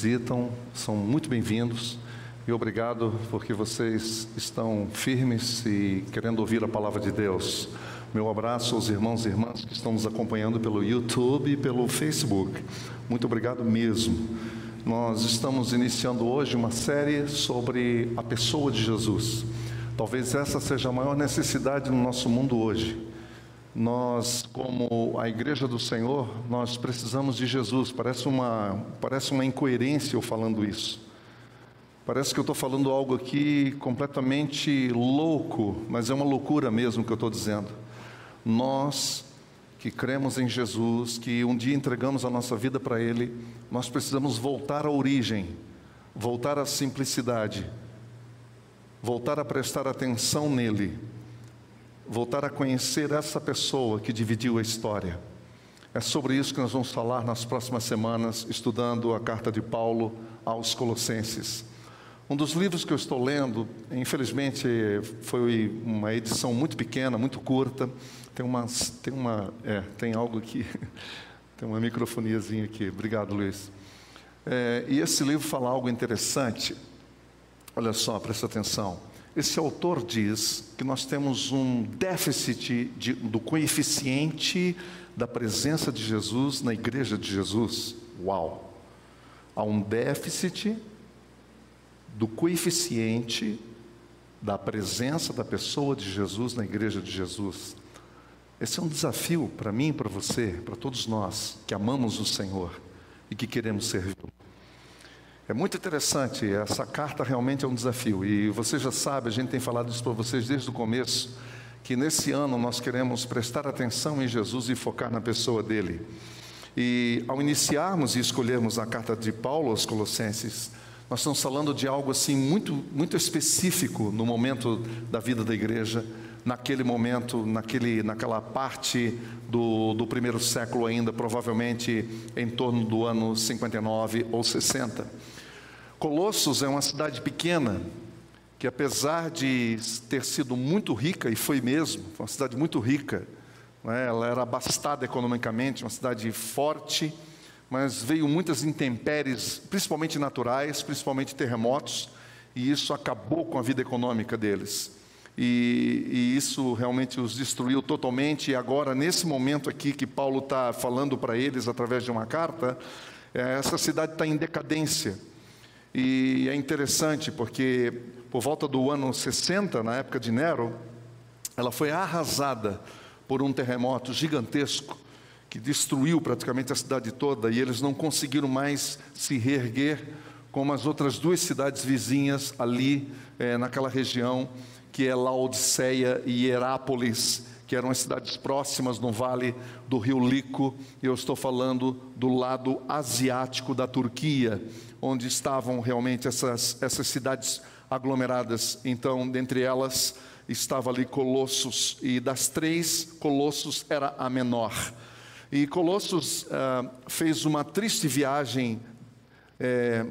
visitam são muito bem-vindos e obrigado porque vocês estão firmes e querendo ouvir a palavra de Deus. Meu abraço aos irmãos e irmãs que estão nos acompanhando pelo YouTube e pelo Facebook. Muito obrigado mesmo. Nós estamos iniciando hoje uma série sobre a pessoa de Jesus. Talvez essa seja a maior necessidade no nosso mundo hoje nós, como a igreja do Senhor, nós precisamos de Jesus. Parece uma, parece uma incoerência eu falando isso. Parece que eu estou falando algo aqui completamente louco, mas é uma loucura mesmo que eu estou dizendo. Nós que cremos em Jesus, que um dia entregamos a nossa vida para Ele, nós precisamos voltar à origem, voltar à simplicidade, voltar a prestar atenção nele voltar a conhecer essa pessoa que dividiu a história. É sobre isso que nós vamos falar nas próximas semanas, estudando a carta de Paulo aos Colossenses. Um dos livros que eu estou lendo, infelizmente, foi uma edição muito pequena, muito curta. Tem uma, tem uma, é, tem algo aqui, tem uma microfoniazinha aqui. Obrigado, Luiz. É, e esse livro fala algo interessante. Olha só, presta atenção. Esse autor diz que nós temos um déficit de, do coeficiente da presença de Jesus na igreja de Jesus. Uau! Há um déficit do coeficiente da presença da pessoa de Jesus na igreja de Jesus. Esse é um desafio para mim, para você, para todos nós que amamos o Senhor e que queremos servi-lo. É muito interessante, essa carta realmente é um desafio. E você já sabe, a gente tem falado isso para vocês desde o começo, que nesse ano nós queremos prestar atenção em Jesus e focar na pessoa dele. E ao iniciarmos e escolhermos a carta de Paulo aos Colossenses, nós estamos falando de algo assim muito, muito específico no momento da vida da igreja, naquele momento, naquele, naquela parte do, do primeiro século ainda, provavelmente em torno do ano 59 ou 60. Colossos é uma cidade pequena, que apesar de ter sido muito rica, e foi mesmo, foi uma cidade muito rica, né? ela era abastada economicamente, uma cidade forte, mas veio muitas intempéries, principalmente naturais, principalmente terremotos, e isso acabou com a vida econômica deles. E, e isso realmente os destruiu totalmente. E agora, nesse momento aqui que Paulo está falando para eles através de uma carta, é, essa cidade está em decadência. E é interessante porque por volta do ano 60, na época de Nero, ela foi arrasada por um terremoto gigantesco que destruiu praticamente a cidade toda e eles não conseguiram mais se reerguer como as outras duas cidades vizinhas ali é, naquela região que é Laodiceia e Herápolis, que eram as cidades próximas no vale do rio Lico. Eu estou falando do lado asiático da Turquia onde estavam realmente essas, essas cidades aglomeradas. Então, dentre elas estava ali Colossos, e das três, Colossos era a menor. E Colossos ah, fez uma triste viagem é,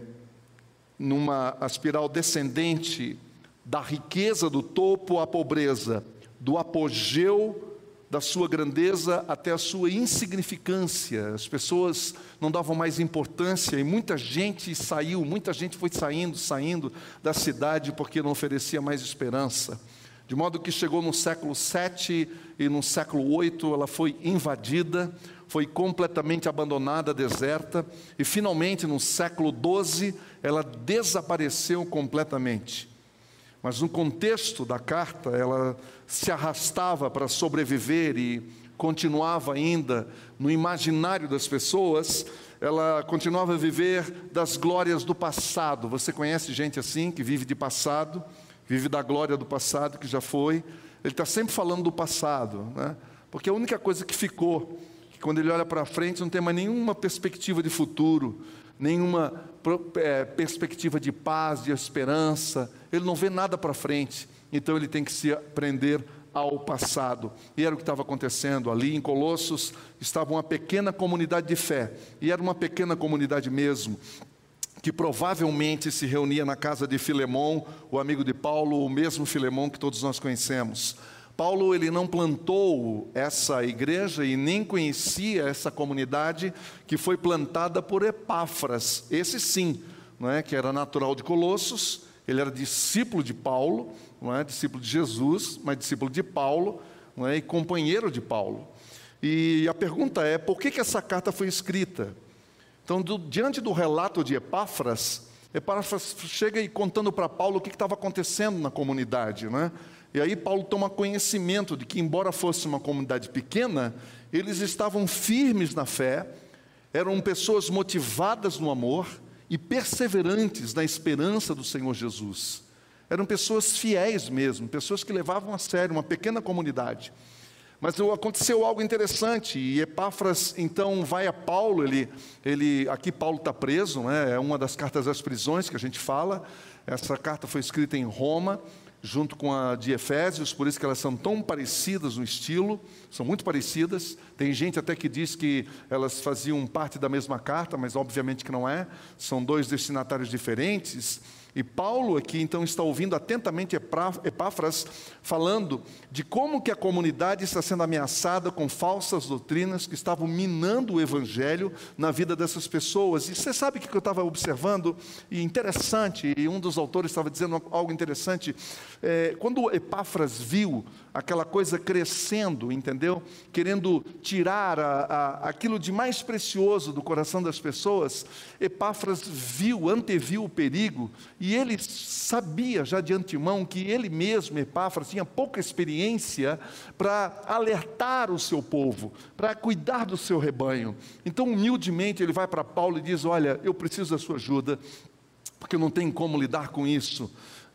numa espiral descendente da riqueza do topo à pobreza, do apogeu da sua grandeza até a sua insignificância. As pessoas não davam mais importância e muita gente saiu, muita gente foi saindo, saindo da cidade porque não oferecia mais esperança. De modo que chegou no século 7 e no século 8 ela foi invadida, foi completamente abandonada, deserta, e finalmente no século 12 ela desapareceu completamente. Mas no contexto da carta, ela se arrastava para sobreviver e continuava ainda no imaginário das pessoas, ela continuava a viver das glórias do passado. Você conhece gente assim, que vive de passado, vive da glória do passado que já foi. Ele está sempre falando do passado, né? porque a única coisa que ficou, que quando ele olha para frente não tem mais nenhuma perspectiva de futuro, nenhuma é, perspectiva de paz, de esperança, ele não vê nada para frente, então ele tem que se prender ao passado. E era o que estava acontecendo ali em Colossos, estava uma pequena comunidade de fé, e era uma pequena comunidade mesmo, que provavelmente se reunia na casa de Filemão, o amigo de Paulo, o mesmo Filemão que todos nós conhecemos. Paulo ele não plantou essa igreja e nem conhecia essa comunidade que foi plantada por Epáfras. Esse sim, não é, que era natural de Colossos, ele era discípulo de Paulo, não é, discípulo de Jesus, mas discípulo de Paulo, não é, e companheiro de Paulo. E a pergunta é: por que, que essa carta foi escrita? Então, do, diante do relato de Epáfras, Epáfras chega e contando para Paulo o que estava acontecendo na comunidade, né? E aí Paulo toma conhecimento de que, embora fosse uma comunidade pequena, eles estavam firmes na fé, eram pessoas motivadas no amor e perseverantes na esperança do Senhor Jesus. Eram pessoas fiéis mesmo, pessoas que levavam a sério uma pequena comunidade. Mas aconteceu algo interessante, e Epáfras então vai a Paulo, ele, ele aqui Paulo está preso, né, é uma das cartas das prisões que a gente fala, essa carta foi escrita em Roma, junto com a de Efésios, por isso que elas são tão parecidas no estilo, são muito parecidas. Tem gente até que diz que elas faziam parte da mesma carta, mas obviamente que não é, são dois destinatários diferentes. E Paulo aqui então está ouvindo atentamente Epáfras falando de como que a comunidade está sendo ameaçada com falsas doutrinas que estavam minando o evangelho na vida dessas pessoas. E você sabe o que eu estava observando? E interessante, e um dos autores estava dizendo algo interessante. É, quando Epáfras viu aquela coisa crescendo, entendeu? Querendo tirar a, a, aquilo de mais precioso do coração das pessoas, Epáfras viu, anteviu o perigo, e ele sabia já de antemão que ele mesmo, Epáfras, tinha pouca experiência para alertar o seu povo, para cuidar do seu rebanho. Então, humildemente, ele vai para Paulo e diz: Olha, eu preciso da sua ajuda, porque eu não tenho como lidar com isso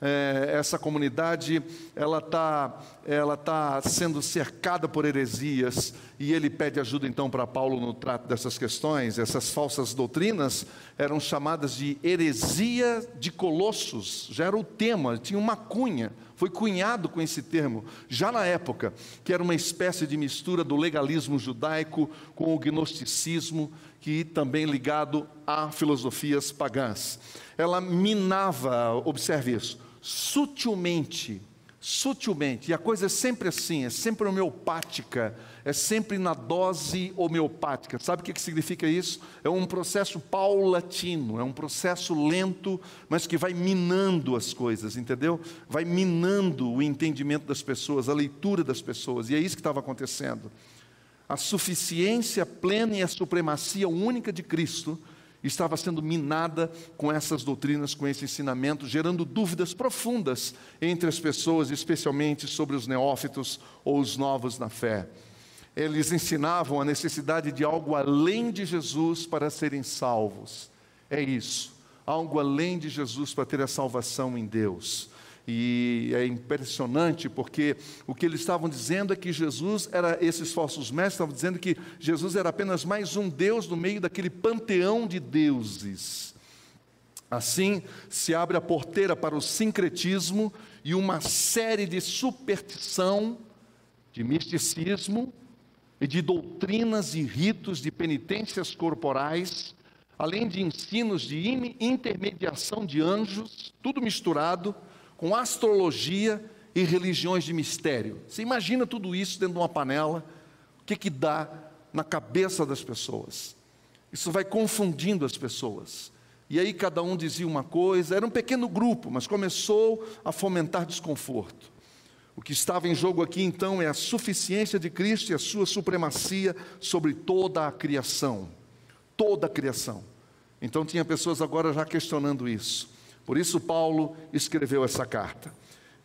é, essa comunidade ela está ela tá sendo cercada por heresias e ele pede ajuda então para Paulo no trato dessas questões. Essas falsas doutrinas eram chamadas de heresia de Colossos, já era o tema, tinha uma cunha, foi cunhado com esse termo, já na época, que era uma espécie de mistura do legalismo judaico com o gnosticismo, que também ligado a filosofias pagãs. Ela minava, observe isso, sutilmente, sutilmente, e a coisa é sempre assim, é sempre homeopática, é sempre na dose homeopática. Sabe o que significa isso? É um processo paulatino, é um processo lento, mas que vai minando as coisas, entendeu? Vai minando o entendimento das pessoas, a leitura das pessoas, e é isso que estava acontecendo. A suficiência plena e a supremacia única de Cristo estava sendo minada com essas doutrinas, com esse ensinamento, gerando dúvidas profundas entre as pessoas, especialmente sobre os neófitos ou os novos na fé. Eles ensinavam a necessidade de algo além de Jesus para serem salvos. É isso, algo além de Jesus para ter a salvação em Deus. E é impressionante porque o que eles estavam dizendo é que Jesus era, esses falsos mestres estavam dizendo que Jesus era apenas mais um Deus no meio daquele panteão de deuses. Assim se abre a porteira para o sincretismo e uma série de superstição, de misticismo e de doutrinas e ritos de penitências corporais, além de ensinos de intermediação de anjos, tudo misturado com astrologia e religiões de mistério. Você imagina tudo isso dentro de uma panela, o que, que dá na cabeça das pessoas? Isso vai confundindo as pessoas. E aí cada um dizia uma coisa, era um pequeno grupo, mas começou a fomentar desconforto. O que estava em jogo aqui então é a suficiência de Cristo e a sua supremacia sobre toda a criação. Toda a criação. Então tinha pessoas agora já questionando isso. Por isso, Paulo escreveu essa carta.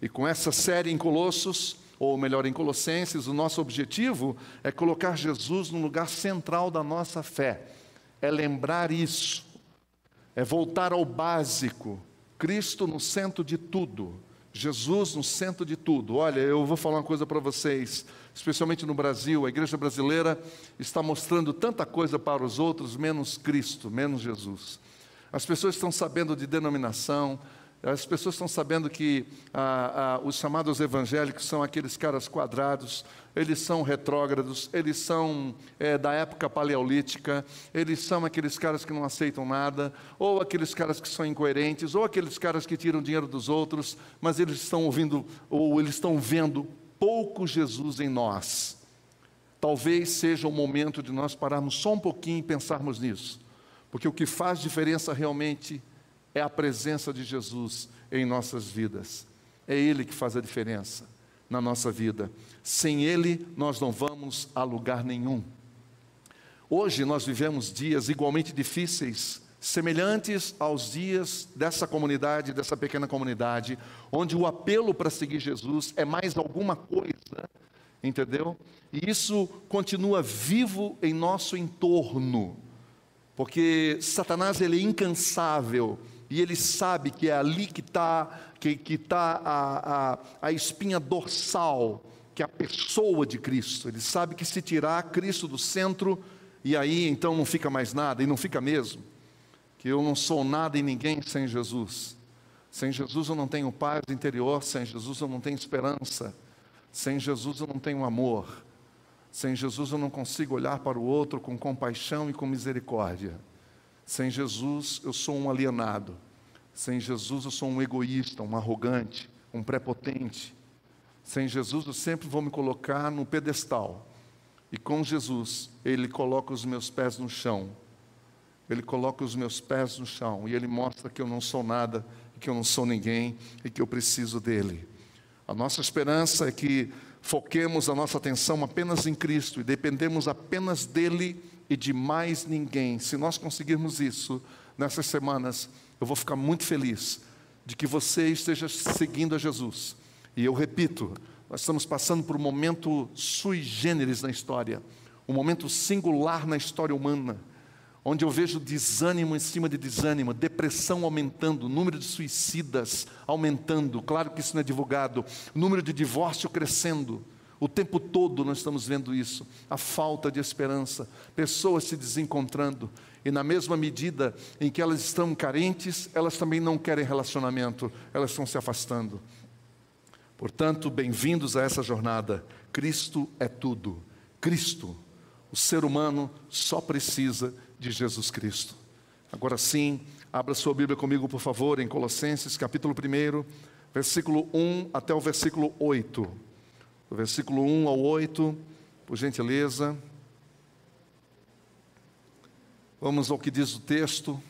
E com essa série em Colossos, ou melhor, em Colossenses, o nosso objetivo é colocar Jesus no lugar central da nossa fé, é lembrar isso, é voltar ao básico, Cristo no centro de tudo, Jesus no centro de tudo. Olha, eu vou falar uma coisa para vocês, especialmente no Brasil, a igreja brasileira está mostrando tanta coisa para os outros, menos Cristo, menos Jesus. As pessoas estão sabendo de denominação, as pessoas estão sabendo que ah, ah, os chamados evangélicos são aqueles caras quadrados, eles são retrógrados, eles são é, da época paleolítica, eles são aqueles caras que não aceitam nada, ou aqueles caras que são incoerentes, ou aqueles caras que tiram dinheiro dos outros, mas eles estão ouvindo, ou eles estão vendo pouco Jesus em nós. Talvez seja o momento de nós pararmos só um pouquinho e pensarmos nisso, porque o que faz diferença realmente é a presença de Jesus em nossas vidas. É Ele que faz a diferença na nossa vida. Sem Ele, nós não vamos a lugar nenhum. Hoje nós vivemos dias igualmente difíceis, semelhantes aos dias dessa comunidade, dessa pequena comunidade, onde o apelo para seguir Jesus é mais alguma coisa, entendeu? E isso continua vivo em nosso entorno, porque Satanás ele é incansável e ele sabe que é ali que está que, que tá a, a, a espinha dorsal, que é a pessoa de Cristo. Ele sabe que se tirar Cristo do centro, e aí então não fica mais nada, e não fica mesmo. Que eu não sou nada e ninguém sem Jesus. Sem Jesus eu não tenho paz interior, sem Jesus eu não tenho esperança, sem Jesus eu não tenho amor, sem Jesus eu não consigo olhar para o outro com compaixão e com misericórdia. Sem Jesus eu sou um alienado. Sem Jesus eu sou um egoísta, um arrogante, um prepotente. Sem Jesus eu sempre vou me colocar no pedestal e com Jesus, Ele coloca os meus pés no chão. Ele coloca os meus pés no chão e Ele mostra que eu não sou nada, que eu não sou ninguém e que eu preciso dEle. A nossa esperança é que foquemos a nossa atenção apenas em Cristo e dependemos apenas dEle e de mais ninguém. Se nós conseguirmos isso nessas semanas, eu vou ficar muito feliz de que você esteja seguindo a Jesus. E eu repito, nós estamos passando por um momento sui generis na história, um momento singular na história humana, onde eu vejo desânimo em cima de desânimo, depressão aumentando, número de suicidas aumentando, claro que isso não é divulgado, número de divórcio crescendo. O tempo todo nós estamos vendo isso, a falta de esperança, pessoas se desencontrando, e na mesma medida em que elas estão carentes, elas também não querem relacionamento, elas estão se afastando. Portanto, bem-vindos a essa jornada. Cristo é tudo. Cristo, o ser humano só precisa de Jesus Cristo. Agora sim, abra sua Bíblia comigo, por favor, em Colossenses, capítulo 1, versículo 1 até o versículo 8. Do versículo 1 ao 8, por gentileza. Vamos ao que diz o texto,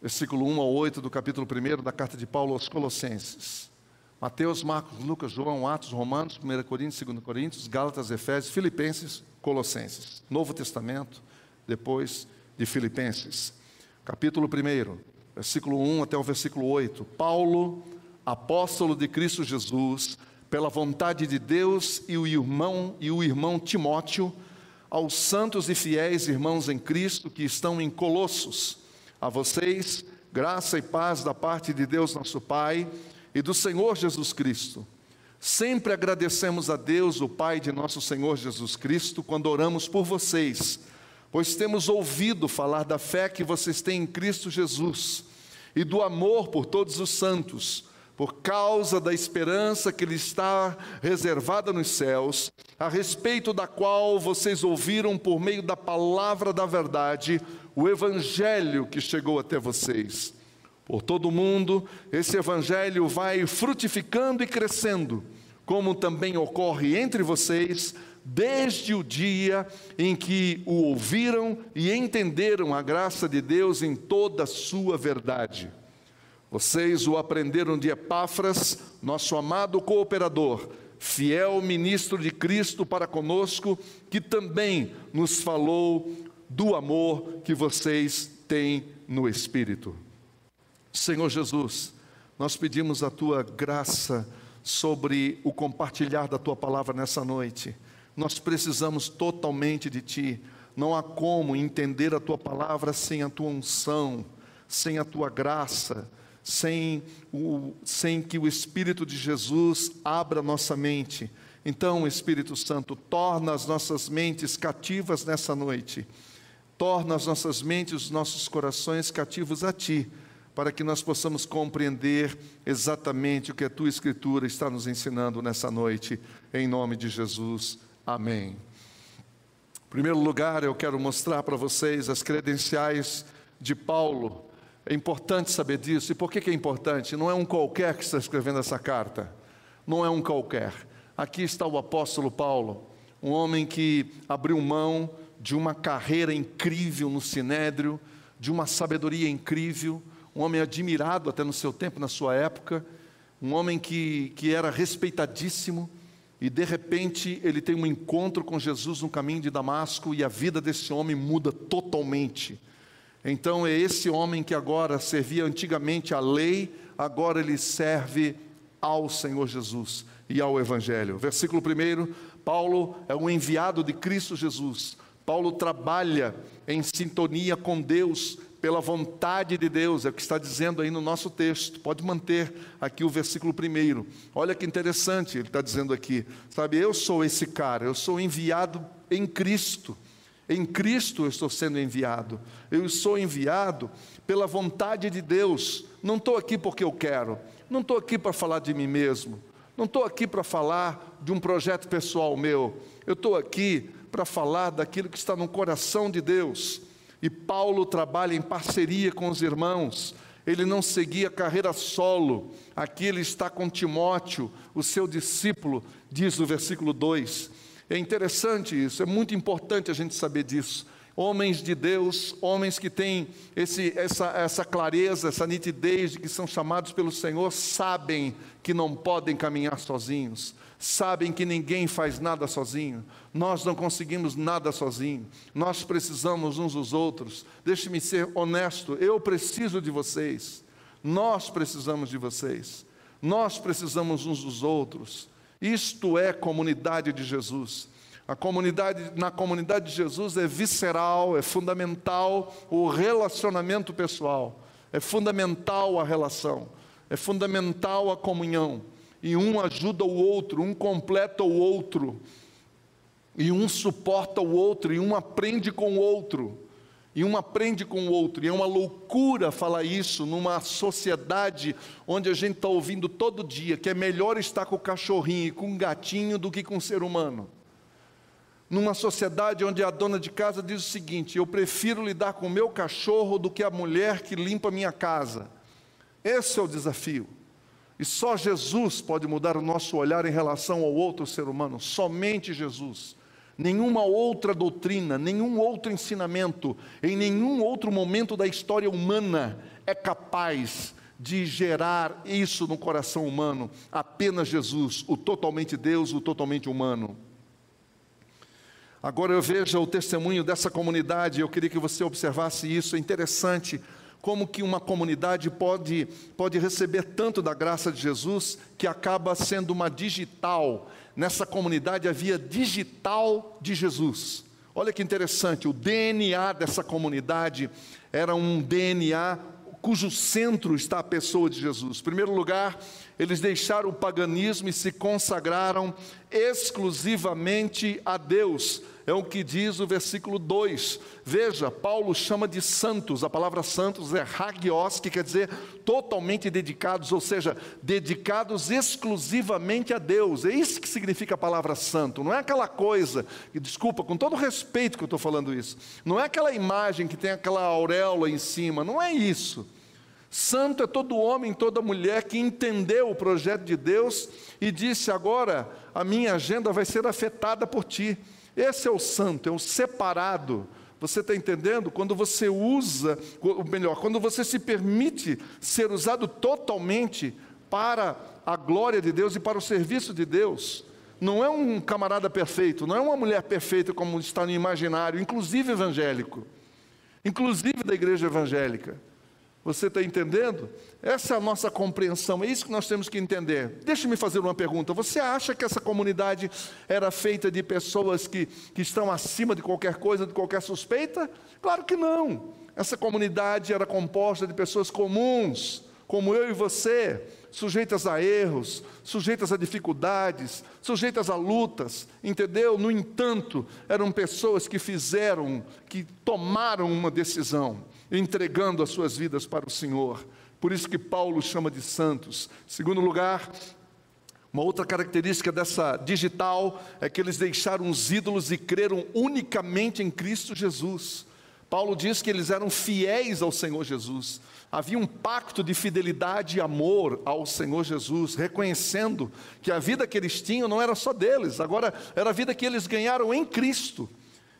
versículo 1 ao 8 do capítulo 1 da carta de Paulo aos Colossenses. Mateus, Marcos, Lucas, João, Atos, Romanos, 1 Coríntios, 2 Coríntios, Gálatas, Efésios, Filipenses, Colossenses. Novo Testamento, depois de Filipenses. Capítulo 1, versículo 1 até o versículo 8. Paulo, apóstolo de Cristo Jesus, pela vontade de Deus e o irmão e o irmão Timóteo, aos santos e fiéis irmãos em Cristo que estão em Colossos, a vocês, graça e paz da parte de Deus nosso Pai e do Senhor Jesus Cristo. Sempre agradecemos a Deus, o Pai de nosso Senhor Jesus Cristo, quando oramos por vocês, pois temos ouvido falar da fé que vocês têm em Cristo Jesus e do amor por todos os santos, por causa da esperança que lhe está reservada nos céus, a respeito da qual vocês ouviram por meio da palavra da verdade o evangelho que chegou até vocês. Por todo o mundo, esse evangelho vai frutificando e crescendo, como também ocorre entre vocês, desde o dia em que o ouviram e entenderam a graça de Deus em toda a sua verdade. Vocês o aprenderam de Epáfras, nosso amado cooperador, fiel ministro de Cristo para conosco, que também nos falou do amor que vocês têm no Espírito. Senhor Jesus, nós pedimos a tua graça sobre o compartilhar da tua palavra nessa noite. Nós precisamos totalmente de ti. Não há como entender a tua palavra sem a tua unção, sem a tua graça, sem, o, sem que o Espírito de Jesus abra nossa mente. Então, Espírito Santo, torna as nossas mentes cativas nessa noite. Torna as nossas mentes, os nossos corações cativos a Ti para que nós possamos compreender exatamente o que a tua Escritura está nos ensinando nessa noite, em nome de Jesus. Amém. Em primeiro lugar, eu quero mostrar para vocês as credenciais de Paulo. É importante saber disso. E por que, que é importante? Não é um qualquer que está escrevendo essa carta. não é um qualquer. Aqui está o apóstolo Paulo, um homem que abriu mão de uma carreira incrível no sinédrio, de uma sabedoria incrível, um homem admirado até no seu tempo, na sua época, um homem que, que era respeitadíssimo, e de repente ele tem um encontro com Jesus no caminho de Damasco e a vida desse homem muda totalmente. Então é esse homem que agora servia antigamente à lei, agora ele serve ao Senhor Jesus e ao Evangelho. Versículo 1: Paulo é um enviado de Cristo Jesus. Paulo trabalha em sintonia com Deus pela vontade de Deus, é o que está dizendo aí no nosso texto. Pode manter aqui o versículo primeiro. Olha que interessante, ele está dizendo aqui, sabe, eu sou esse cara, eu sou enviado em Cristo. Em Cristo eu estou sendo enviado. Eu sou enviado pela vontade de Deus. Não estou aqui porque eu quero. Não estou aqui para falar de mim mesmo. Não estou aqui para falar de um projeto pessoal meu. Eu estou aqui para falar daquilo que está no coração de Deus. E Paulo trabalha em parceria com os irmãos. Ele não seguia carreira solo. Aqui ele está com Timóteo, o seu discípulo, diz o versículo 2. É interessante isso, é muito importante a gente saber disso. Homens de Deus, homens que têm esse, essa, essa clareza, essa nitidez de que são chamados pelo Senhor, sabem que não podem caminhar sozinhos, sabem que ninguém faz nada sozinho, nós não conseguimos nada sozinho, nós precisamos uns dos outros. Deixe-me ser honesto, eu preciso de vocês, nós precisamos de vocês, nós precisamos uns dos outros. Isto é comunidade de Jesus. A comunidade, na comunidade de Jesus é visceral, é fundamental o relacionamento pessoal, é fundamental a relação, é fundamental a comunhão e um ajuda o outro, um completa o outro, e um suporta o outro, e um aprende com o outro, e um aprende com o outro, e é uma loucura falar isso numa sociedade onde a gente está ouvindo todo dia que é melhor estar com o cachorrinho e com o gatinho do que com o ser humano. Numa sociedade onde a dona de casa diz o seguinte: eu prefiro lidar com o meu cachorro do que a mulher que limpa a minha casa. Esse é o desafio. E só Jesus pode mudar o nosso olhar em relação ao outro ser humano, somente Jesus. Nenhuma outra doutrina, nenhum outro ensinamento, em nenhum outro momento da história humana é capaz de gerar isso no coração humano. Apenas Jesus, o totalmente Deus, o totalmente humano. Agora eu vejo o testemunho dessa comunidade, eu queria que você observasse isso, é interessante como que uma comunidade pode, pode receber tanto da graça de Jesus que acaba sendo uma digital. Nessa comunidade havia digital de Jesus. Olha que interessante, o DNA dessa comunidade era um DNA cujo centro está a pessoa de Jesus. Em primeiro lugar, eles deixaram o paganismo e se consagraram exclusivamente a Deus é o que diz o versículo 2. Veja, Paulo chama de santos, a palavra santos é hagios, que quer dizer totalmente dedicados, ou seja, dedicados exclusivamente a Deus. É isso que significa a palavra santo. Não é aquela coisa, e desculpa, com todo respeito que eu estou falando isso, não é aquela imagem que tem aquela auréola em cima, não é isso. Santo é todo homem, toda mulher que entendeu o projeto de Deus e disse: agora a minha agenda vai ser afetada por ti. Esse é o santo, é o separado. Você está entendendo? Quando você usa, ou melhor, quando você se permite ser usado totalmente para a glória de Deus e para o serviço de Deus. Não é um camarada perfeito, não é uma mulher perfeita como está no imaginário, inclusive evangélico, inclusive da igreja evangélica. Você está entendendo? Essa é a nossa compreensão, é isso que nós temos que entender. Deixe-me fazer uma pergunta: você acha que essa comunidade era feita de pessoas que, que estão acima de qualquer coisa, de qualquer suspeita? Claro que não. Essa comunidade era composta de pessoas comuns, como eu e você, sujeitas a erros, sujeitas a dificuldades, sujeitas a lutas, entendeu? No entanto, eram pessoas que fizeram, que tomaram uma decisão entregando as suas vidas para o Senhor. Por isso que Paulo chama de santos. Segundo lugar, uma outra característica dessa digital é que eles deixaram os ídolos e creram unicamente em Cristo Jesus. Paulo diz que eles eram fiéis ao Senhor Jesus. Havia um pacto de fidelidade e amor ao Senhor Jesus, reconhecendo que a vida que eles tinham não era só deles, agora era a vida que eles ganharam em Cristo.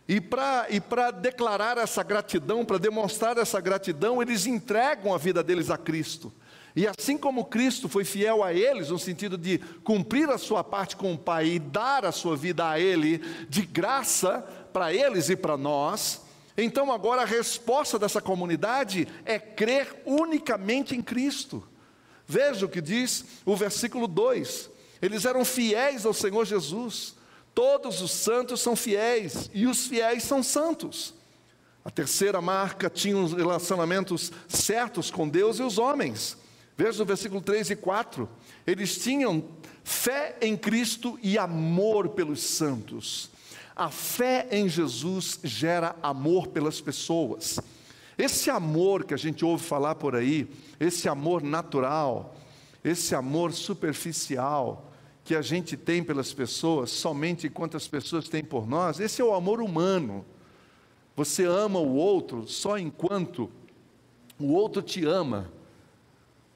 E para declarar essa gratidão, para demonstrar essa gratidão, eles entregam a vida deles a Cristo. E assim como Cristo foi fiel a eles, no sentido de cumprir a sua parte com o Pai e dar a sua vida a Ele, de graça para eles e para nós, então agora a resposta dessa comunidade é crer unicamente em Cristo. Veja o que diz o versículo 2: eles eram fiéis ao Senhor Jesus. Todos os santos são fiéis e os fiéis são santos. A terceira marca tinha os relacionamentos certos com Deus e os homens. Veja o versículo 3 e 4. Eles tinham fé em Cristo e amor pelos santos. A fé em Jesus gera amor pelas pessoas. Esse amor que a gente ouve falar por aí, esse amor natural, esse amor superficial, que a gente tem pelas pessoas, somente enquanto as pessoas têm por nós, esse é o amor humano. Você ama o outro só enquanto o outro te ama.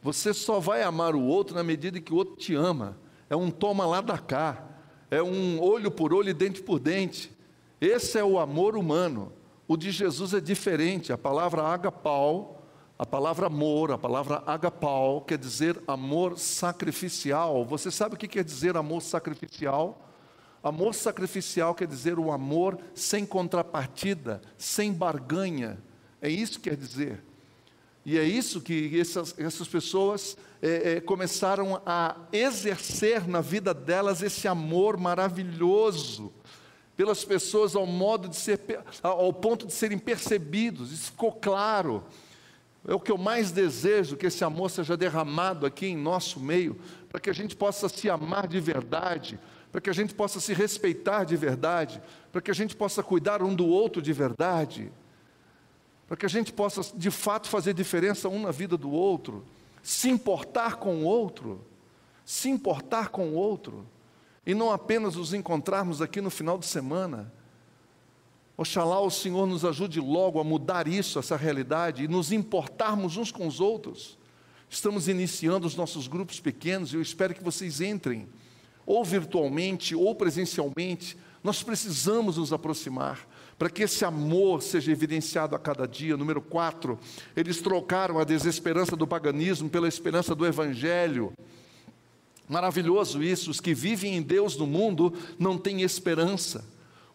Você só vai amar o outro na medida que o outro te ama. É um toma lá da cá. É um olho por olho e dente por dente. Esse é o amor humano. O de Jesus é diferente. A palavra agapau a palavra amor, a palavra agapau, quer dizer amor sacrificial. Você sabe o que quer dizer amor sacrificial? Amor sacrificial quer dizer o amor sem contrapartida, sem barganha. É isso que quer dizer. E é isso que essas, essas pessoas é, é, começaram a exercer na vida delas esse amor maravilhoso pelas pessoas ao modo de ser, ao ponto de serem percebidos. Isso ficou claro. É o que eu mais desejo que esse amor seja derramado aqui em nosso meio, para que a gente possa se amar de verdade, para que a gente possa se respeitar de verdade, para que a gente possa cuidar um do outro de verdade, para que a gente possa de fato fazer diferença um na vida do outro, se importar com o outro, se importar com o outro, e não apenas os encontrarmos aqui no final de semana Oxalá o Senhor nos ajude logo a mudar isso, essa realidade, e nos importarmos uns com os outros. Estamos iniciando os nossos grupos pequenos e eu espero que vocês entrem, ou virtualmente, ou presencialmente. Nós precisamos nos aproximar para que esse amor seja evidenciado a cada dia. Número quatro, eles trocaram a desesperança do paganismo pela esperança do Evangelho. Maravilhoso isso, os que vivem em Deus no mundo não têm esperança.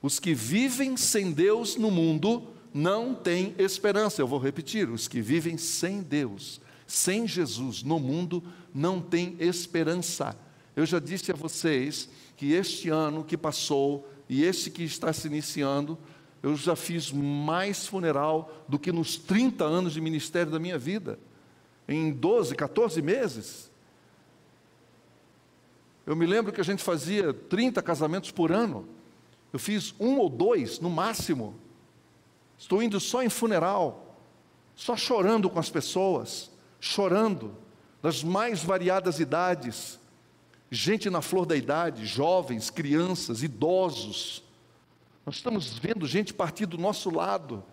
Os que vivem sem Deus no mundo não têm esperança. Eu vou repetir: os que vivem sem Deus, sem Jesus no mundo, não têm esperança. Eu já disse a vocês que este ano que passou e este que está se iniciando, eu já fiz mais funeral do que nos 30 anos de ministério da minha vida, em 12, 14 meses. Eu me lembro que a gente fazia 30 casamentos por ano. Eu fiz um ou dois no máximo. Estou indo só em funeral, só chorando com as pessoas, chorando, das mais variadas idades, gente na flor da idade, jovens, crianças, idosos. Nós estamos vendo gente partir do nosso lado,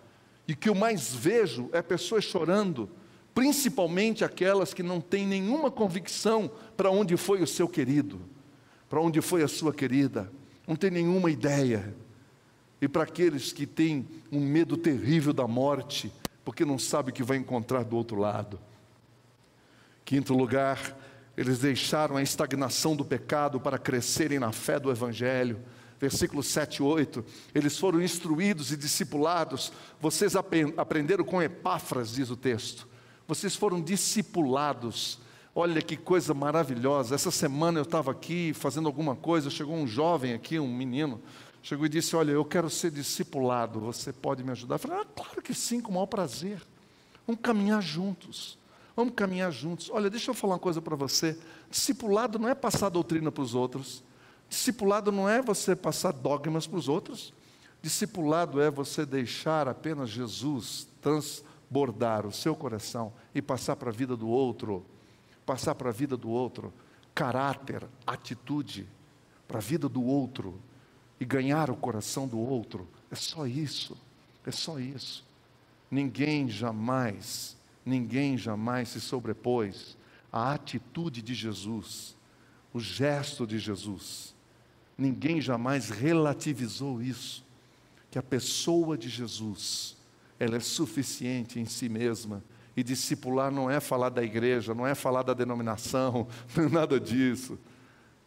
e o que eu mais vejo é pessoas chorando, principalmente aquelas que não têm nenhuma convicção para onde foi o seu querido, para onde foi a sua querida não tem nenhuma ideia. E para aqueles que têm um medo terrível da morte, porque não sabem o que vai encontrar do outro lado. Quinto lugar, eles deixaram a estagnação do pecado para crescerem na fé do Evangelho. Versículos 7 e 8, eles foram instruídos e discipulados, vocês aprenderam com Epáfras, diz o texto, vocês foram discipulados Olha que coisa maravilhosa. Essa semana eu estava aqui fazendo alguma coisa, chegou um jovem aqui, um menino, chegou e disse: Olha, eu quero ser discipulado, você pode me ajudar? Eu falei: Ah, claro que sim, com o maior prazer. Vamos caminhar juntos. Vamos caminhar juntos. Olha, deixa eu falar uma coisa para você. Discipulado não é passar doutrina para os outros. Discipulado não é você passar dogmas para os outros. Discipulado é você deixar apenas Jesus transbordar o seu coração e passar para a vida do outro passar para a vida do outro, caráter, atitude, para a vida do outro e ganhar o coração do outro. É só isso, é só isso. Ninguém jamais, ninguém jamais se sobrepôs à atitude de Jesus, o gesto de Jesus. Ninguém jamais relativizou isso, que a pessoa de Jesus, ela é suficiente em si mesma. E discipular não é falar da igreja, não é falar da denominação, não é nada disso.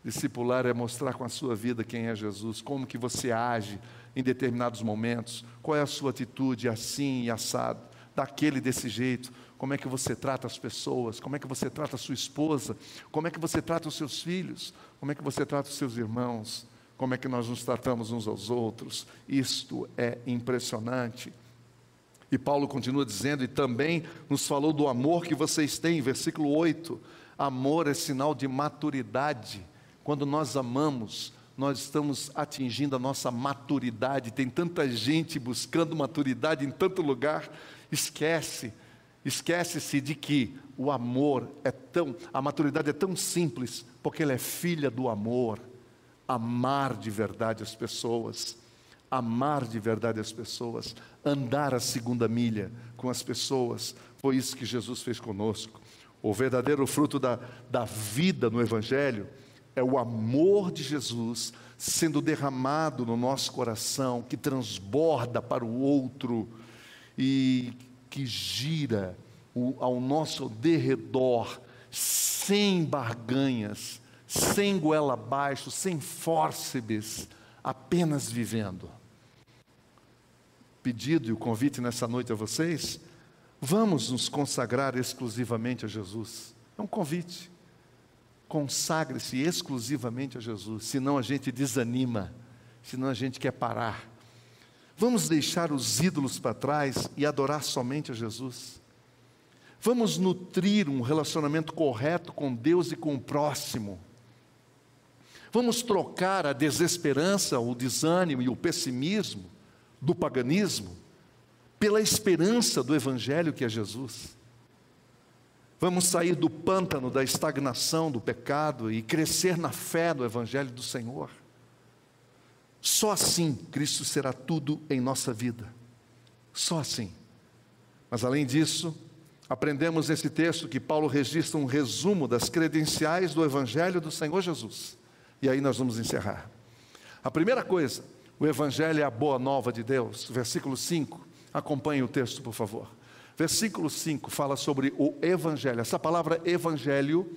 Discipular é mostrar com a sua vida quem é Jesus, como que você age em determinados momentos, qual é a sua atitude assim e assado, daquele desse jeito, como é que você trata as pessoas, como é que você trata a sua esposa, como é que você trata os seus filhos, como é que você trata os seus irmãos, como é que nós nos tratamos uns aos outros. Isto é impressionante. E Paulo continua dizendo, e também nos falou do amor que vocês têm, versículo 8. Amor é sinal de maturidade. Quando nós amamos, nós estamos atingindo a nossa maturidade. Tem tanta gente buscando maturidade em tanto lugar, esquece, esquece-se de que o amor é tão, a maturidade é tão simples, porque ela é filha do amor. Amar de verdade as pessoas, amar de verdade as pessoas, andar a segunda milha com as pessoas, foi isso que Jesus fez conosco. O verdadeiro fruto da, da vida no Evangelho é o amor de Jesus sendo derramado no nosso coração, que transborda para o outro e que gira ao nosso derredor, sem barganhas, sem goela abaixo, sem fórceps, apenas vivendo. Pedido e o convite nessa noite a vocês, vamos nos consagrar exclusivamente a Jesus. É um convite. Consagre-se exclusivamente a Jesus, senão a gente desanima, senão a gente quer parar. Vamos deixar os ídolos para trás e adorar somente a Jesus. Vamos nutrir um relacionamento correto com Deus e com o próximo. Vamos trocar a desesperança, o desânimo e o pessimismo do paganismo pela esperança do Evangelho que é Jesus. Vamos sair do pântano da estagnação do pecado e crescer na fé do Evangelho do Senhor. Só assim Cristo será tudo em nossa vida. Só assim. Mas além disso, aprendemos nesse texto que Paulo registra um resumo das credenciais do Evangelho do Senhor Jesus. E aí nós vamos encerrar. A primeira coisa, o Evangelho é a boa nova de Deus. Versículo 5. Acompanhe o texto, por favor. Versículo 5 fala sobre o Evangelho. Essa palavra Evangelho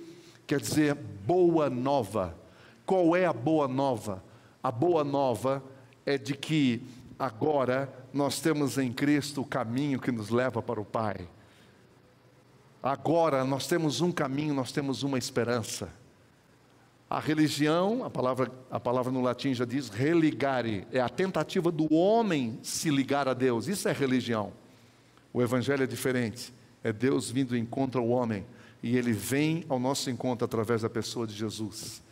quer dizer boa nova. Qual é a boa nova? A boa nova é de que agora nós temos em Cristo o caminho que nos leva para o Pai. Agora nós temos um caminho, nós temos uma esperança. A religião, a palavra, a palavra no latim já diz religare, é a tentativa do homem se ligar a Deus. Isso é religião. O Evangelho é diferente. É Deus vindo em encontro ao homem. E ele vem ao nosso encontro através da pessoa de Jesus.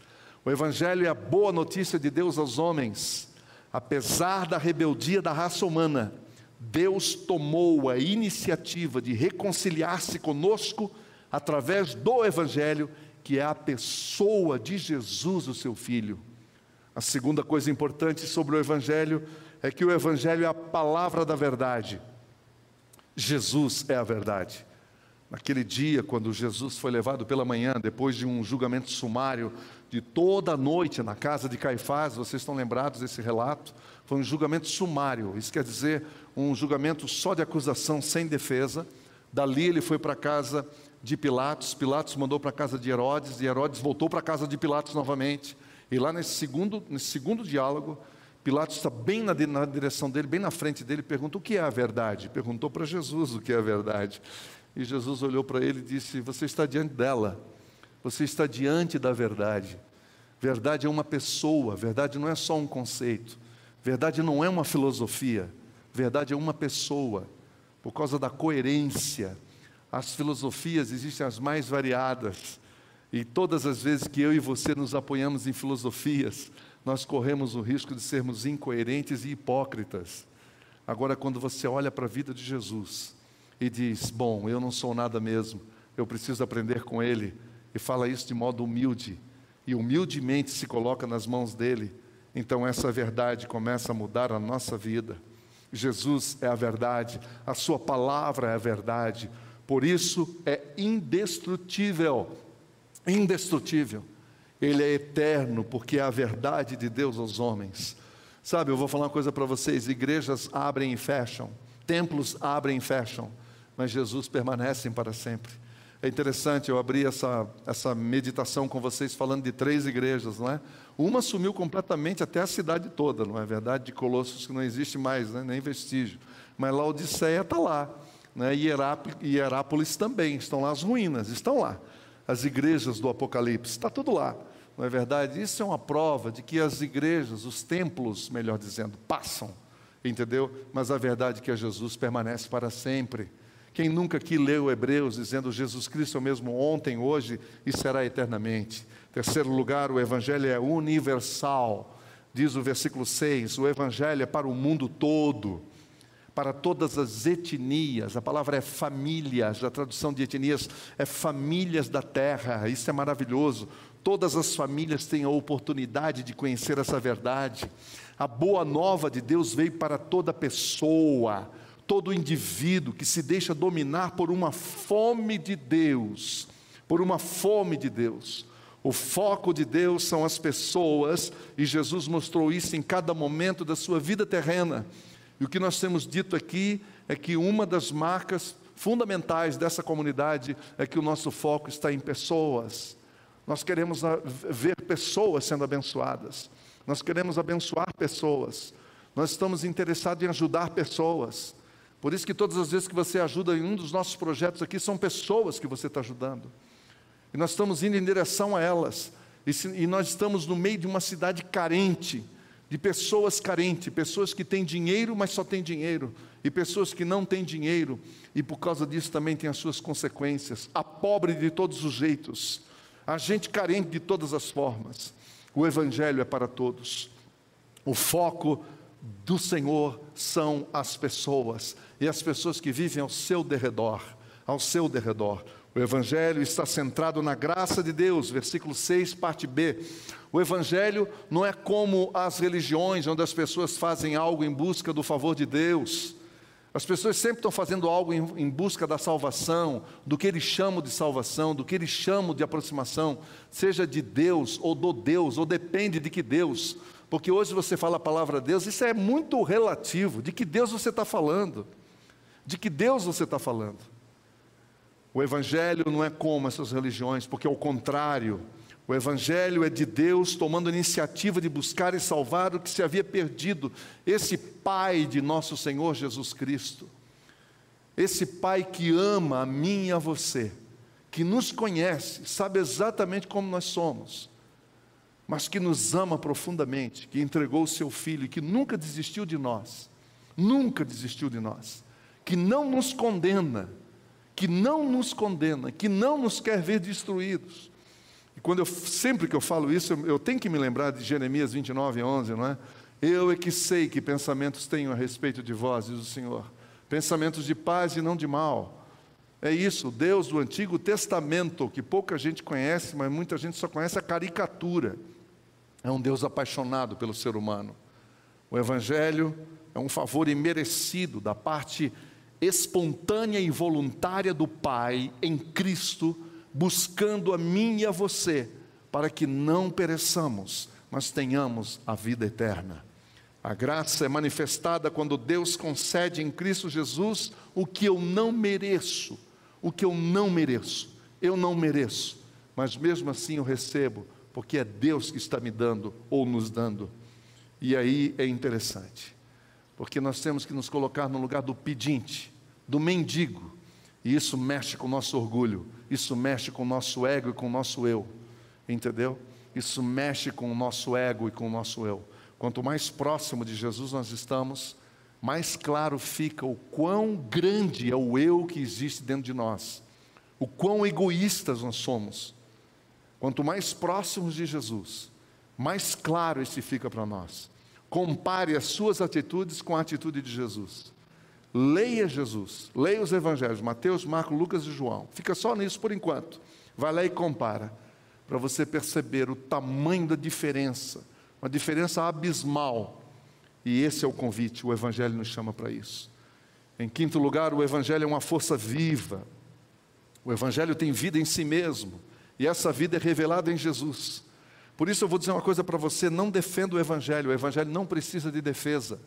O Evangelho é a boa notícia de Deus aos homens. Apesar da rebeldia da raça humana, Deus tomou a iniciativa de reconciliar-se conosco através do Evangelho, que é a pessoa de Jesus, o seu Filho. A segunda coisa importante sobre o Evangelho é que o Evangelho é a palavra da verdade. Jesus é a verdade. Naquele dia, quando Jesus foi levado pela manhã, depois de um julgamento sumário de toda a noite na casa de Caifás, vocês estão lembrados desse relato? Foi um julgamento sumário, isso quer dizer um julgamento só de acusação, sem defesa. Dali ele foi para casa de Pilatos, Pilatos mandou para a casa de Herodes, e Herodes voltou para a casa de Pilatos novamente. E lá nesse segundo, nesse segundo diálogo, Pilatos está bem na, na, direção dele, bem na frente dele, pergunta o que é a verdade. Perguntou para Jesus o que é a verdade. E Jesus olhou para ele e disse: Você está diante dela, você está diante da verdade. Verdade é uma pessoa, verdade não é só um conceito, verdade não é uma filosofia, verdade é uma pessoa, por causa da coerência. As filosofias existem as mais variadas, e todas as vezes que eu e você nos apoiamos em filosofias, nós corremos o risco de sermos incoerentes e hipócritas. Agora, quando você olha para a vida de Jesus e diz: Bom, eu não sou nada mesmo, eu preciso aprender com Ele, e fala isso de modo humilde, e humildemente se coloca nas mãos dele, então essa verdade começa a mudar a nossa vida. Jesus é a verdade, a Sua palavra é a verdade, por isso é indestrutível. Indestrutível. Ele é eterno, porque é a verdade de Deus aos homens. Sabe, eu vou falar uma coisa para vocês: igrejas abrem e fecham, templos abrem e fecham, mas Jesus permanece para sempre. É interessante, eu abri essa, essa meditação com vocês falando de três igrejas, não é? Uma sumiu completamente até a cidade toda, não é verdade? De Colossos que não existe mais, né? nem vestígio. Mas Laodiceia está lá. Né? Hierápolis também, estão lá as ruínas, estão lá. As igrejas do Apocalipse, está tudo lá. Não é verdade? Isso é uma prova de que as igrejas, os templos, melhor dizendo, passam, entendeu? Mas a verdade é que Jesus permanece para sempre. Quem nunca aqui leu Hebreus dizendo Jesus Cristo é o mesmo ontem, hoje e será eternamente. Terceiro lugar, o Evangelho é universal. Diz o versículo 6: o Evangelho é para o mundo todo, para todas as etnias. A palavra é famílias, a tradução de etnias é famílias da terra. Isso é maravilhoso. Todas as famílias têm a oportunidade de conhecer essa verdade. A boa nova de Deus veio para toda pessoa todo indivíduo que se deixa dominar por uma fome de Deus, por uma fome de Deus. O foco de Deus são as pessoas, e Jesus mostrou isso em cada momento da sua vida terrena. E o que nós temos dito aqui é que uma das marcas fundamentais dessa comunidade é que o nosso foco está em pessoas. Nós queremos ver pessoas sendo abençoadas. Nós queremos abençoar pessoas. Nós estamos interessados em ajudar pessoas. Por isso que todas as vezes que você ajuda em um dos nossos projetos aqui, são pessoas que você está ajudando. E nós estamos indo em direção a elas. E, se, e nós estamos no meio de uma cidade carente, de pessoas carentes, pessoas que têm dinheiro, mas só têm dinheiro, e pessoas que não têm dinheiro, e por causa disso também tem as suas consequências. A pobre de todos os jeitos, a gente carente de todas as formas. O Evangelho é para todos. O foco do Senhor são as pessoas e as pessoas que vivem ao seu derredor, ao seu derredor. O evangelho está centrado na graça de Deus, versículo 6, parte B. O evangelho não é como as religiões onde as pessoas fazem algo em busca do favor de Deus. As pessoas sempre estão fazendo algo em, em, busca da salvação, do que eles chamam de salvação, do que eles chamam de aproximação, seja de Deus ou do Deus, ou depende de que Deus. Porque hoje você fala a palavra Deus, isso é muito relativo. De que Deus você está falando? De que Deus você está falando? O Evangelho não é como essas religiões, porque ao contrário, o Evangelho é de Deus tomando a iniciativa de buscar e salvar o que se havia perdido. Esse Pai de nosso Senhor Jesus Cristo, esse Pai que ama a mim e a você, que nos conhece, sabe exatamente como nós somos mas que nos ama profundamente, que entregou o seu filho e que nunca desistiu de nós, nunca desistiu de nós, que não nos condena, que não nos condena, que não nos quer ver destruídos. E quando eu sempre que eu falo isso, eu, eu tenho que me lembrar de Jeremias 29, 11, não é? Eu é que sei que pensamentos tenho a respeito de vós, diz o Senhor, pensamentos de paz e não de mal. É isso, Deus do Antigo Testamento, que pouca gente conhece, mas muita gente só conhece a caricatura. É um Deus apaixonado pelo ser humano. O Evangelho é um favor imerecido da parte espontânea e voluntária do Pai em Cristo, buscando a mim e a você, para que não pereçamos, mas tenhamos a vida eterna. A graça é manifestada quando Deus concede em Cristo Jesus o que eu não mereço, o que eu não mereço. Eu não mereço, mas mesmo assim eu recebo porque é Deus que está me dando ou nos dando. E aí é interessante, porque nós temos que nos colocar no lugar do pedinte, do mendigo, e isso mexe com o nosso orgulho, isso mexe com o nosso ego e com o nosso eu, entendeu? Isso mexe com o nosso ego e com o nosso eu. Quanto mais próximo de Jesus nós estamos, mais claro fica o quão grande é o eu que existe dentro de nós, o quão egoístas nós somos Quanto mais próximos de Jesus, mais claro esse fica para nós. Compare as suas atitudes com a atitude de Jesus. Leia Jesus, leia os evangelhos, Mateus, Marcos, Lucas e João. Fica só nisso por enquanto. Vai lá e compara, para você perceber o tamanho da diferença, uma diferença abismal E esse é o convite, o Evangelho nos chama para isso. Em quinto lugar, o Evangelho é uma força viva. O Evangelho tem vida em si mesmo. E essa vida é revelada em Jesus. Por isso eu vou dizer uma coisa para você: não defenda o Evangelho. O Evangelho não precisa de defesa.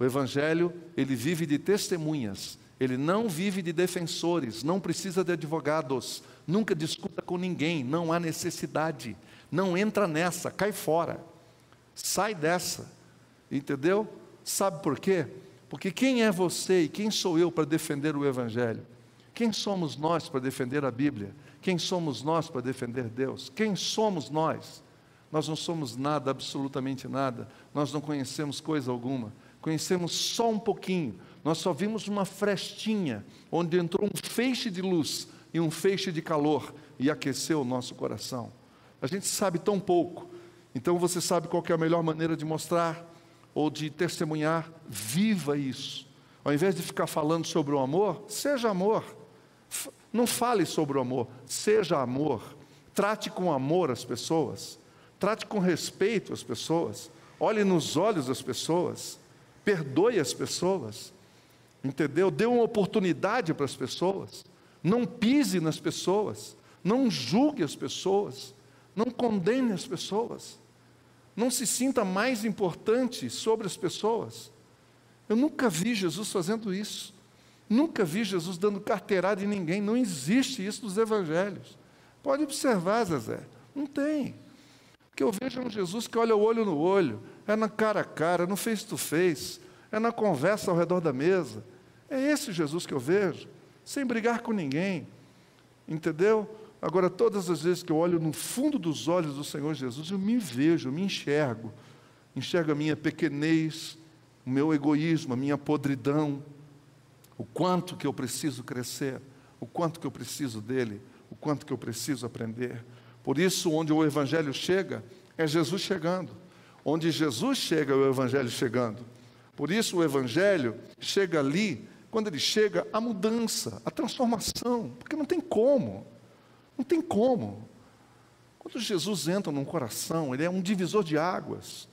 O Evangelho, ele vive de testemunhas. Ele não vive de defensores, não precisa de advogados, nunca discuta com ninguém, não há necessidade. Não entra nessa, cai fora. Sai dessa. Entendeu? Sabe por quê? Porque quem é você e quem sou eu para defender o Evangelho? Quem somos nós para defender a Bíblia? Quem somos nós para defender Deus? Quem somos nós? Nós não somos nada, absolutamente nada. Nós não conhecemos coisa alguma. Conhecemos só um pouquinho. Nós só vimos uma frestinha onde entrou um feixe de luz e um feixe de calor e aqueceu o nosso coração. A gente sabe tão pouco. Então você sabe qual é a melhor maneira de mostrar ou de testemunhar? Viva isso. Ao invés de ficar falando sobre o amor, seja amor. Não fale sobre o amor, seja amor. Trate com amor as pessoas. Trate com respeito as pessoas. Olhe nos olhos das pessoas. Perdoe as pessoas. Entendeu? Dê uma oportunidade para as pessoas. Não pise nas pessoas. Não julgue as pessoas. Não condene as pessoas. Não se sinta mais importante sobre as pessoas. Eu nunca vi Jesus fazendo isso. Nunca vi Jesus dando carteirada em ninguém. Não existe isso nos evangelhos. Pode observar, Zezé. Não tem. Que eu vejo um Jesus que olha o olho no olho, é na cara a cara, no face to face, é na conversa ao redor da mesa. É esse Jesus que eu vejo, sem brigar com ninguém. Entendeu? Agora, todas as vezes que eu olho no fundo dos olhos do Senhor Jesus, eu me vejo, eu me enxergo. Enxergo a minha pequenez, o meu egoísmo, a minha podridão, o quanto que eu preciso crescer, o quanto que eu preciso dele, o quanto que eu preciso aprender. Por isso, onde o Evangelho chega, é Jesus chegando. Onde Jesus chega, é o Evangelho chegando. Por isso, o Evangelho chega ali, quando ele chega, a mudança, a transformação, porque não tem como. Não tem como. Quando Jesus entra num coração, ele é um divisor de águas.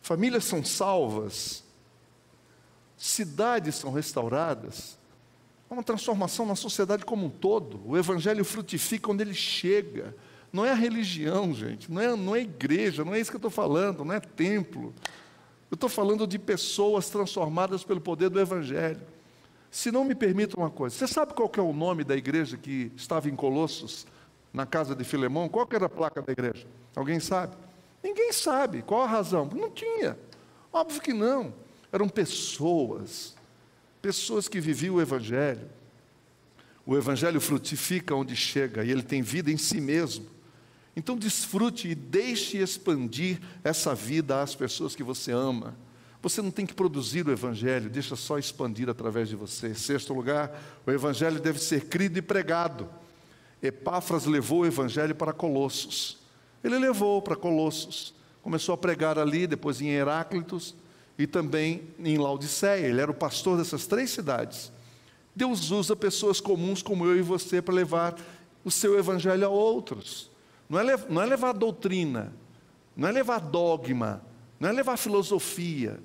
Famílias são salvas, cidades são restauradas. Há uma transformação na sociedade como um todo. O evangelho frutifica onde ele chega. Não é a religião, gente, não é, não é igreja, não é isso que eu estou falando, não é templo. Eu estou falando de pessoas transformadas pelo poder do evangelho. Se não me permita uma coisa, você sabe qual é o nome da igreja que estava em Colossos, na casa de Filemão? Qual era a placa da igreja? Alguém sabe? Ninguém sabe. Qual a razão? Não tinha. Óbvio que não. Eram pessoas, pessoas que viviam o Evangelho. O Evangelho frutifica onde chega e ele tem vida em si mesmo. Então desfrute e deixe expandir essa vida às pessoas que você ama. Você não tem que produzir o Evangelho, deixa só expandir através de você. Sexto lugar, o Evangelho deve ser crido e pregado. Epáfras levou o Evangelho para Colossos. Ele levou para Colossos. Começou a pregar ali, depois em Heráclitos e também em Laodiceia. Ele era o pastor dessas três cidades. Deus usa pessoas comuns como eu e você para levar o seu Evangelho a outros. Não é, não é levar doutrina, não é levar dogma, não é levar filosofia,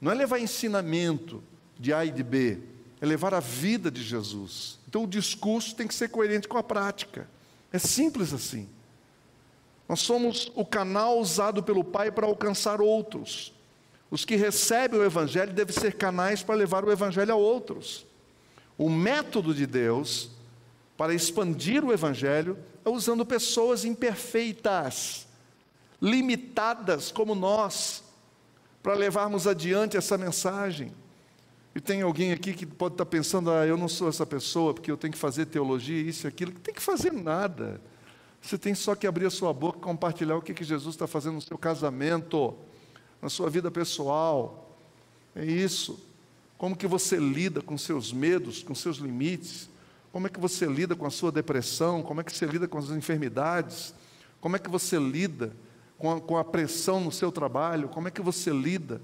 não é levar ensinamento de A e de B, é levar a vida de Jesus. Então o discurso tem que ser coerente com a prática. É simples assim. Nós somos o canal usado pelo Pai para alcançar outros. Os que recebem o Evangelho devem ser canais para levar o Evangelho a outros. O método de Deus para expandir o Evangelho é usando pessoas imperfeitas, limitadas como nós, para levarmos adiante essa mensagem. E tem alguém aqui que pode estar pensando: ah, eu não sou essa pessoa porque eu tenho que fazer teologia, isso e aquilo. Não tem que fazer nada. Você tem só que abrir a sua boca e compartilhar o que, que Jesus está fazendo no seu casamento, na sua vida pessoal. É isso. Como que você lida com seus medos, com seus limites? Como é que você lida com a sua depressão? Como é que você lida com as enfermidades? Como é que você lida com a, com a pressão no seu trabalho? Como é que você lida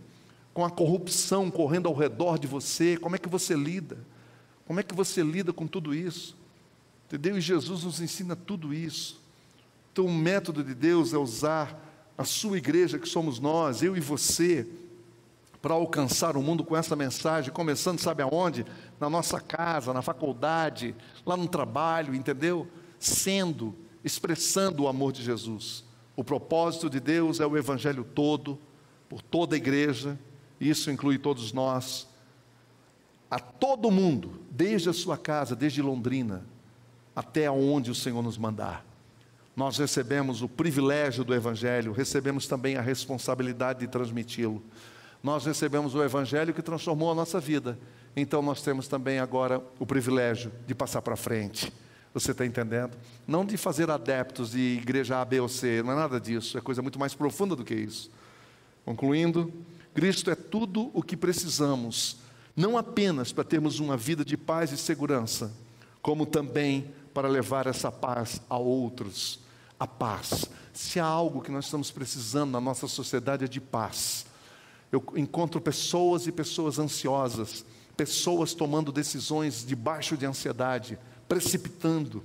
com a corrupção correndo ao redor de você? Como é que você lida? Como é que você lida com tudo isso? Entendeu? E Jesus nos ensina tudo isso. Então, o método de Deus é usar a sua igreja, que somos nós, eu e você, para alcançar o mundo com essa mensagem, começando, sabe aonde? Na nossa casa, na faculdade, lá no trabalho, entendeu? Sendo, expressando o amor de Jesus. O propósito de Deus é o evangelho todo, por toda a igreja, isso inclui todos nós, a todo mundo, desde a sua casa, desde Londrina, até onde o Senhor nos mandar. Nós recebemos o privilégio do Evangelho, recebemos também a responsabilidade de transmiti-lo nós recebemos o Evangelho que transformou a nossa vida. Então nós temos também agora o privilégio de passar para frente. Você está entendendo? Não de fazer adeptos de igreja A, B ou C, não é nada disso, é coisa muito mais profunda do que isso. Concluindo, Cristo é tudo o que precisamos, não apenas para termos uma vida de paz e segurança, como também para levar essa paz a outros. A paz. Se há algo que nós estamos precisando na nossa sociedade é de paz eu encontro pessoas e pessoas ansiosas, pessoas tomando decisões debaixo de ansiedade, precipitando,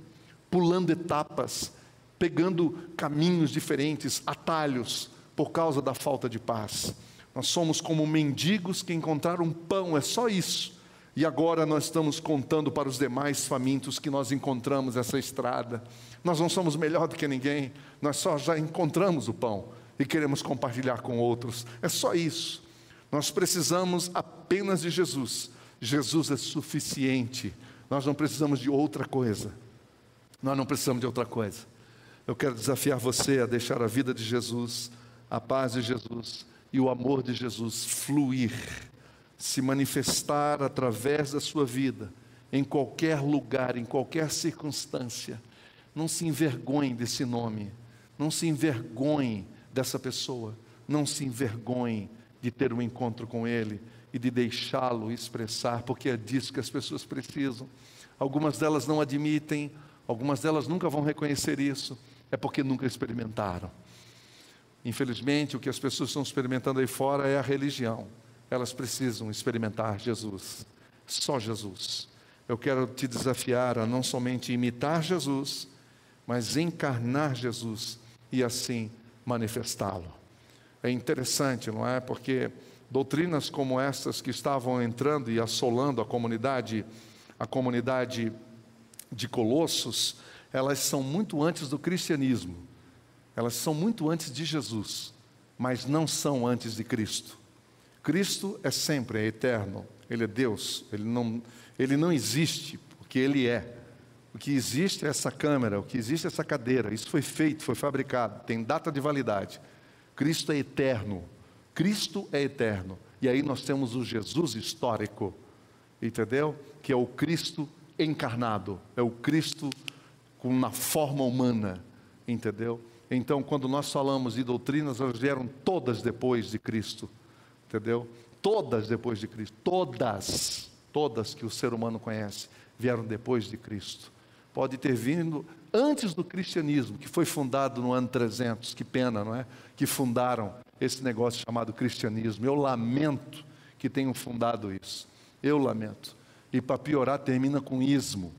pulando etapas, pegando caminhos diferentes, atalhos, por causa da falta de paz. Nós somos como mendigos que encontraram pão, é só isso. E agora nós estamos contando para os demais famintos que nós encontramos essa estrada. Nós não somos melhor do que ninguém, nós só já encontramos o pão e queremos compartilhar com outros. É só isso. Nós precisamos apenas de Jesus. Jesus é suficiente. Nós não precisamos de outra coisa. Nós não precisamos de outra coisa. Eu quero desafiar você a deixar a vida de Jesus, a paz de Jesus e o amor de Jesus fluir, se manifestar através da sua vida, em qualquer lugar, em qualquer circunstância. Não se envergonhe desse nome, não se envergonhe dessa pessoa, não se envergonhe de ter um encontro com Ele e de deixá-lo expressar, porque é disso que as pessoas precisam. Algumas delas não admitem, algumas delas nunca vão reconhecer isso, é porque nunca experimentaram. Infelizmente, o que as pessoas estão experimentando aí fora é a religião. Elas precisam experimentar Jesus, só Jesus. Eu quero te desafiar a não somente imitar Jesus, mas encarnar Jesus e assim manifestá-lo. É interessante, não é? Porque doutrinas como essas que estavam entrando e assolando a comunidade, a comunidade de Colossos, elas são muito antes do cristianismo. Elas são muito antes de Jesus, mas não são antes de Cristo. Cristo é sempre, é eterno, Ele é Deus, Ele não, ele não existe, porque Ele é. O que existe é essa câmera, o que existe é essa cadeira, isso foi feito, foi fabricado, tem data de validade. Cristo é eterno. Cristo é eterno. E aí nós temos o Jesus histórico, entendeu? Que é o Cristo encarnado, é o Cristo com na forma humana, entendeu? Então, quando nós falamos de doutrinas, elas vieram todas depois de Cristo, entendeu? Todas depois de Cristo, todas, todas que o ser humano conhece, vieram depois de Cristo. Pode ter vindo antes do cristianismo, que foi fundado no ano 300, que pena, não é? Que fundaram esse negócio chamado cristianismo. Eu lamento que tenham fundado isso. Eu lamento. E para piorar, termina com ismo.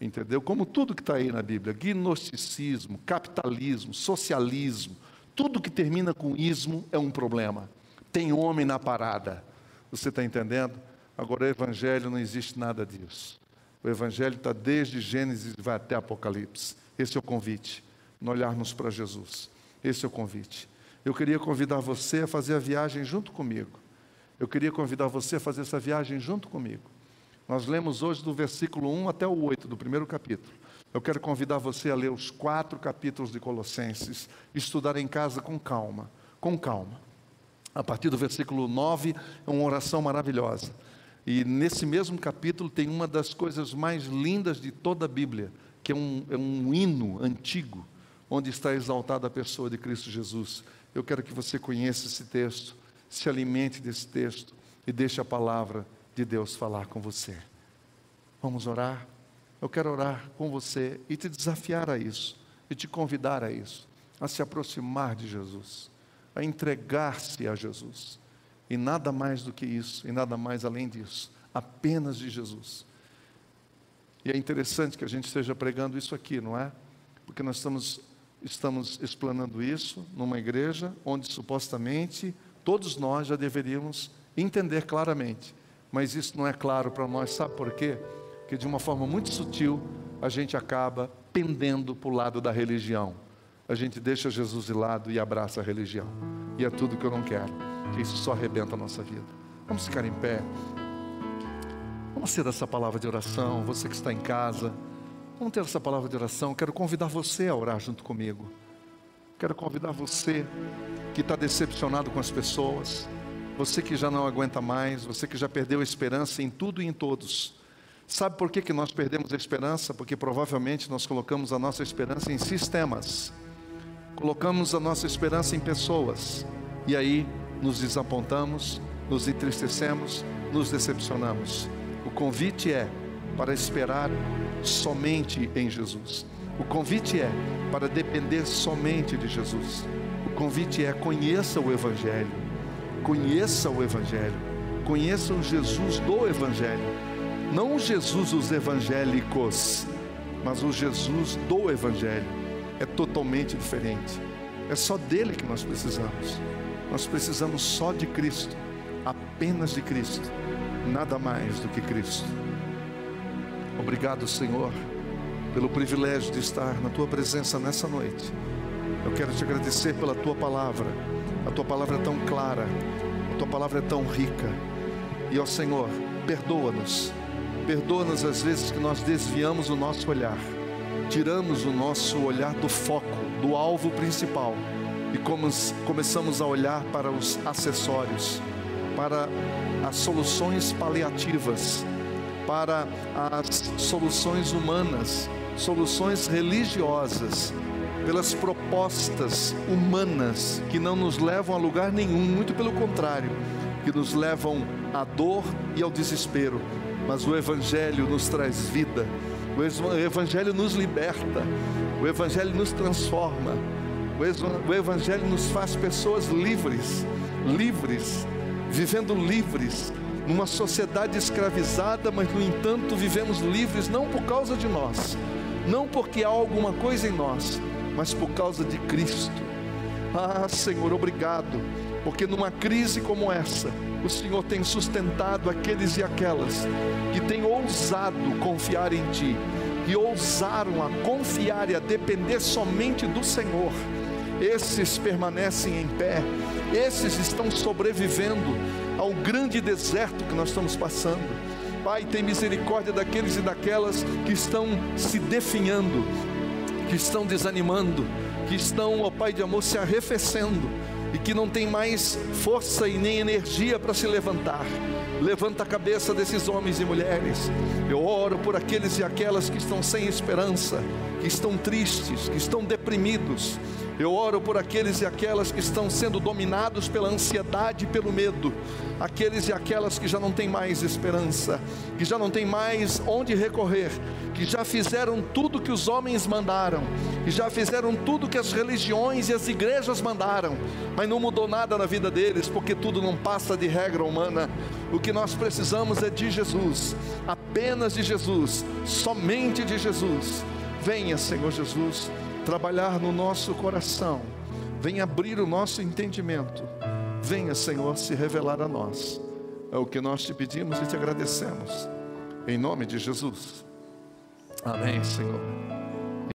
Entendeu? Como tudo que está aí na Bíblia: gnosticismo, capitalismo, socialismo. Tudo que termina com ismo é um problema. Tem homem na parada. Você está entendendo? Agora, o Evangelho não existe nada disso. O Evangelho está desde Gênesis e vai até Apocalipse. Esse é o convite, não olharmos para Jesus. Esse é o convite. Eu queria convidar você a fazer a viagem junto comigo. Eu queria convidar você a fazer essa viagem junto comigo. Nós lemos hoje do versículo 1 até o 8 do primeiro capítulo. Eu quero convidar você a ler os quatro capítulos de Colossenses, estudar em casa com calma, com calma. A partir do versículo 9 é uma oração maravilhosa. E nesse mesmo capítulo tem uma das coisas mais lindas de toda a Bíblia, que é um, é um hino antigo, onde está exaltada a pessoa de Cristo Jesus. Eu quero que você conheça esse texto, se alimente desse texto e deixe a palavra de Deus falar com você. Vamos orar? Eu quero orar com você e te desafiar a isso, e te convidar a isso, a se aproximar de Jesus, a entregar-se a Jesus. E nada mais do que isso, e nada mais além disso, apenas de Jesus. E é interessante que a gente esteja pregando isso aqui, não é? Porque nós estamos, estamos explanando isso numa igreja onde supostamente todos nós já deveríamos entender claramente. Mas isso não é claro para nós, sabe por quê? Que de uma forma muito sutil a gente acaba pendendo para o lado da religião. A gente deixa Jesus de lado e abraça a religião. E é tudo que eu não quero. Isso só arrebenta a nossa vida. Vamos ficar em pé. Vamos ter essa palavra de oração. Você que está em casa, vamos ter essa palavra de oração. Quero convidar você a orar junto comigo. Quero convidar você que está decepcionado com as pessoas, você que já não aguenta mais, você que já perdeu a esperança em tudo e em todos. Sabe por que, que nós perdemos a esperança? Porque provavelmente nós colocamos a nossa esperança em sistemas, colocamos a nossa esperança em pessoas, e aí nos desapontamos, nos entristecemos, nos decepcionamos. O convite é para esperar somente em Jesus. O convite é para depender somente de Jesus. O convite é conheça o Evangelho. Conheça o Evangelho. Conheça o Jesus do Evangelho. Não o Jesus dos evangélicos, mas o Jesus do Evangelho. É totalmente diferente. É só dele que nós precisamos. Nós precisamos só de Cristo, apenas de Cristo, nada mais do que Cristo. Obrigado, Senhor pelo privilégio de estar na tua presença nessa noite. Eu quero te agradecer pela tua palavra. A tua palavra é tão clara, a tua palavra é tão rica. E ó Senhor, perdoa-nos. Perdoa-nos as vezes que nós desviamos o nosso olhar, tiramos o nosso olhar do foco, do alvo principal e começamos a olhar para os acessórios, para as soluções paliativas, para as soluções humanas soluções religiosas, pelas propostas humanas que não nos levam a lugar nenhum, muito pelo contrário, que nos levam à dor e ao desespero. Mas o Evangelho nos traz vida, o Evangelho nos liberta, o Evangelho nos transforma, o Evangelho nos faz pessoas livres, livres, vivendo livres, numa sociedade escravizada, mas no entanto vivemos livres não por causa de nós, não porque há alguma coisa em nós, mas por causa de Cristo. Ah, Senhor, obrigado, porque numa crise como essa, o Senhor tem sustentado aqueles e aquelas que têm ousado confiar em Ti, que ousaram a confiar e a depender somente do Senhor. Esses permanecem em pé, esses estão sobrevivendo ao grande deserto que nós estamos passando Pai, tem misericórdia daqueles e daquelas que estão se definhando, que estão desanimando, que estão, ó Pai de amor, se arrefecendo e que não tem mais força e nem energia para se levantar. Levanta a cabeça desses homens e mulheres. Eu oro por aqueles e aquelas que estão sem esperança, que estão tristes, que estão deprimidos. Eu oro por aqueles e aquelas que estão sendo dominados pela ansiedade e pelo medo, aqueles e aquelas que já não têm mais esperança, que já não têm mais onde recorrer, que já fizeram tudo que os homens mandaram, que já fizeram tudo que as religiões e as igrejas mandaram, mas não mudou nada na vida deles, porque tudo não passa de regra humana. O que nós precisamos é de Jesus, apenas de Jesus, somente de Jesus. Venha, Senhor Jesus trabalhar no nosso coração, venha abrir o nosso entendimento, venha, Senhor, se revelar a nós. É o que nós te pedimos e te agradecemos. Em nome de Jesus. Amém, Senhor.